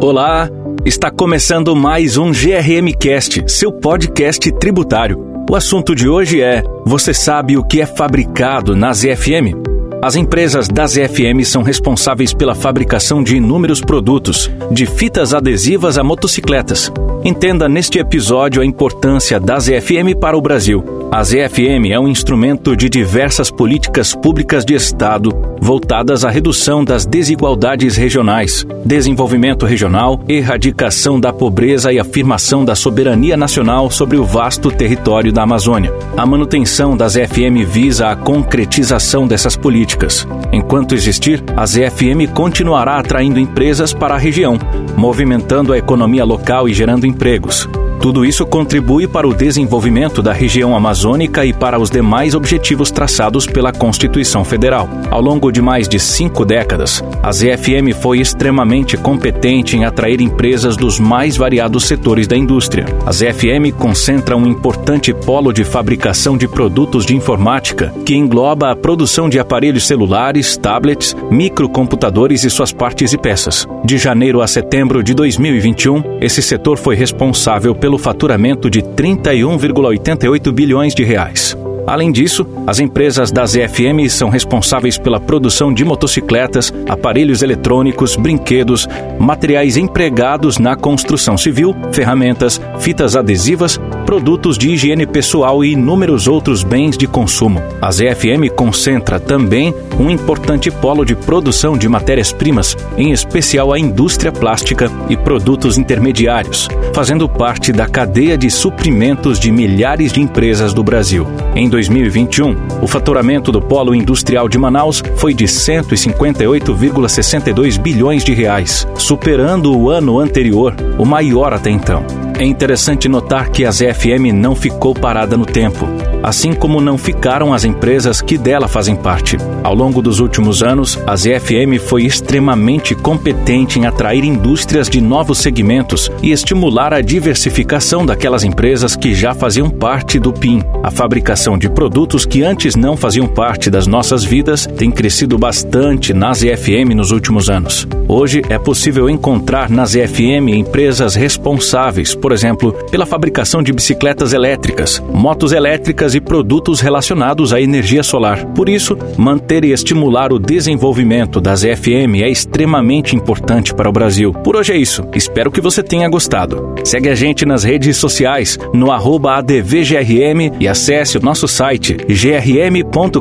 Olá, está começando mais um GRM Cast, seu podcast tributário. O assunto de hoje é: você sabe o que é fabricado na ZFM? As empresas da ZFM são responsáveis pela fabricação de inúmeros produtos, de fitas adesivas a motocicletas. Entenda neste episódio a importância da ZFM para o Brasil a ZFM é um instrumento de diversas políticas públicas de Estado voltadas à redução das desigualdades regionais, desenvolvimento regional, erradicação da pobreza e afirmação da soberania nacional sobre o vasto território da Amazônia. A manutenção da ZFM visa a concretização dessas políticas. Enquanto existir, a ZFM continuará atraindo empresas para a região, movimentando a economia local e gerando empregos. Tudo isso contribui para o desenvolvimento da região amazônica e para os demais objetivos traçados pela Constituição Federal. Ao longo de mais de cinco décadas, a ZFM foi extremamente competente em atrair empresas dos mais variados setores da indústria. A ZFM concentra um importante polo de fabricação de produtos de informática que engloba a produção de aparelhos celulares, tablets, microcomputadores e suas partes e peças. De janeiro a setembro de 2021, esse setor foi responsável pelo pelo faturamento de 31,88 bilhões de reais. Além disso, as empresas da ZFM são responsáveis pela produção de motocicletas, aparelhos eletrônicos, brinquedos, materiais empregados na construção civil, ferramentas, fitas adesivas, produtos de higiene pessoal e inúmeros outros bens de consumo. A ZFM concentra também um importante polo de produção de matérias-primas, em especial a indústria plástica e produtos intermediários, fazendo parte da cadeia de suprimentos de milhares de empresas do Brasil. Em 2021, o faturamento do polo industrial de Manaus foi de 158,62 bilhões de reais, superando o ano anterior, o maior até então. É interessante notar que a ZFM não ficou parada no tempo, assim como não ficaram as empresas que dela fazem parte. Ao longo dos últimos anos, a ZFM foi extremamente competente em atrair indústrias de novos segmentos e estimular a diversificação daquelas empresas que já faziam parte do PIN. A fabricação de produtos que antes não faziam parte das nossas vidas tem crescido bastante na ZFM nos últimos anos. Hoje é possível encontrar na ZFM empresas responsáveis por exemplo, pela fabricação de bicicletas elétricas, motos elétricas e produtos relacionados à energia solar. Por isso, manter e estimular o desenvolvimento das FM é extremamente importante para o Brasil. Por hoje é isso. Espero que você tenha gostado. Segue a gente nas redes sociais, no ADVGRM e acesse o nosso site grm.com.br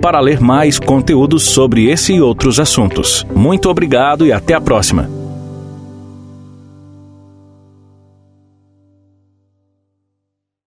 para ler mais conteúdos sobre esse e outros assuntos. Muito obrigado e até a próxima.